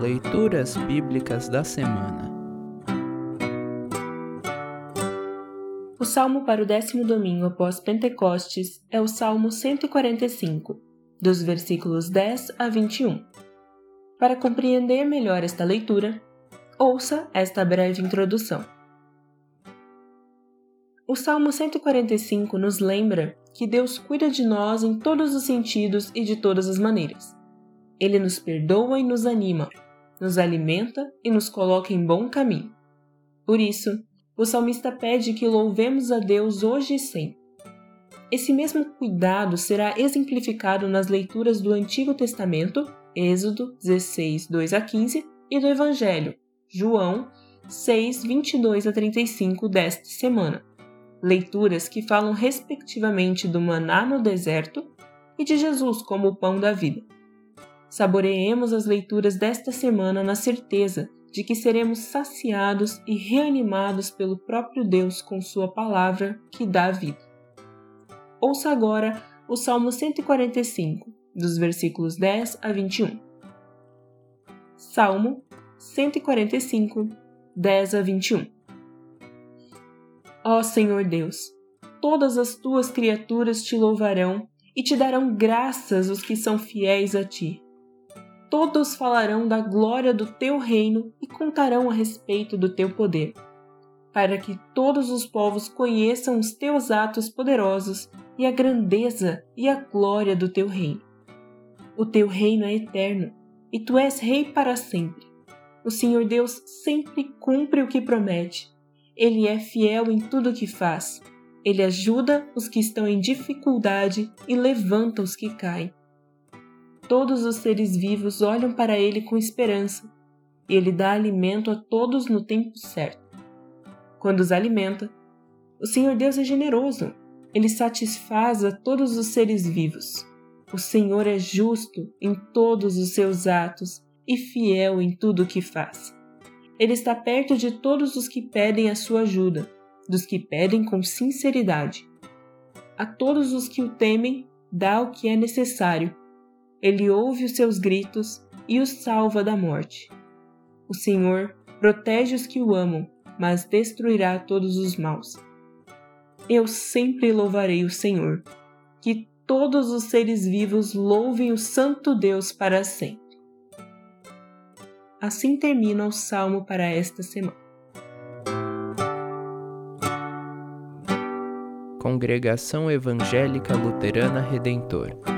Leituras Bíblicas da Semana O salmo para o décimo domingo após Pentecostes é o Salmo 145, dos versículos 10 a 21. Para compreender melhor esta leitura, ouça esta breve introdução. O Salmo 145 nos lembra que Deus cuida de nós em todos os sentidos e de todas as maneiras. Ele nos perdoa e nos anima, nos alimenta e nos coloca em bom caminho. Por isso, o salmista pede que louvemos a Deus hoje e sempre. Esse mesmo cuidado será exemplificado nas leituras do Antigo Testamento, Êxodo 16, 2 a 15, e do Evangelho, João 6, 22 a 35 desta semana. Leituras que falam respectivamente do maná no deserto e de Jesus como o pão da vida. Saboreemos as leituras desta semana na certeza de que seremos saciados e reanimados pelo próprio Deus com Sua palavra que dá vida. Ouça agora o Salmo 145, dos versículos 10 a 21. Salmo 145, 10 a 21. Ó Senhor Deus, todas as tuas criaturas te louvarão e te darão graças os que são fiéis a ti todos falarão da glória do teu reino e contarão a respeito do teu poder, para que todos os povos conheçam os teus atos poderosos e a grandeza e a glória do teu reino. O teu reino é eterno e tu és rei para sempre. O Senhor Deus sempre cumpre o que promete. Ele é fiel em tudo o que faz. Ele ajuda os que estão em dificuldade e levanta os que caem. Todos os seres vivos olham para ele com esperança, e ele dá alimento a todos no tempo certo. Quando os alimenta, o Senhor Deus é generoso, ele satisfaz a todos os seres vivos. O Senhor é justo em todos os seus atos e fiel em tudo o que faz. Ele está perto de todos os que pedem a sua ajuda, dos que pedem com sinceridade. A todos os que o temem, dá o que é necessário ele ouve os seus gritos e os salva da morte. O Senhor protege os que o amam, mas destruirá todos os maus. Eu sempre louvarei o Senhor. Que todos os seres vivos louvem o Santo Deus para sempre. Assim termina o salmo para esta semana. Congregação Evangélica Luterana Redentor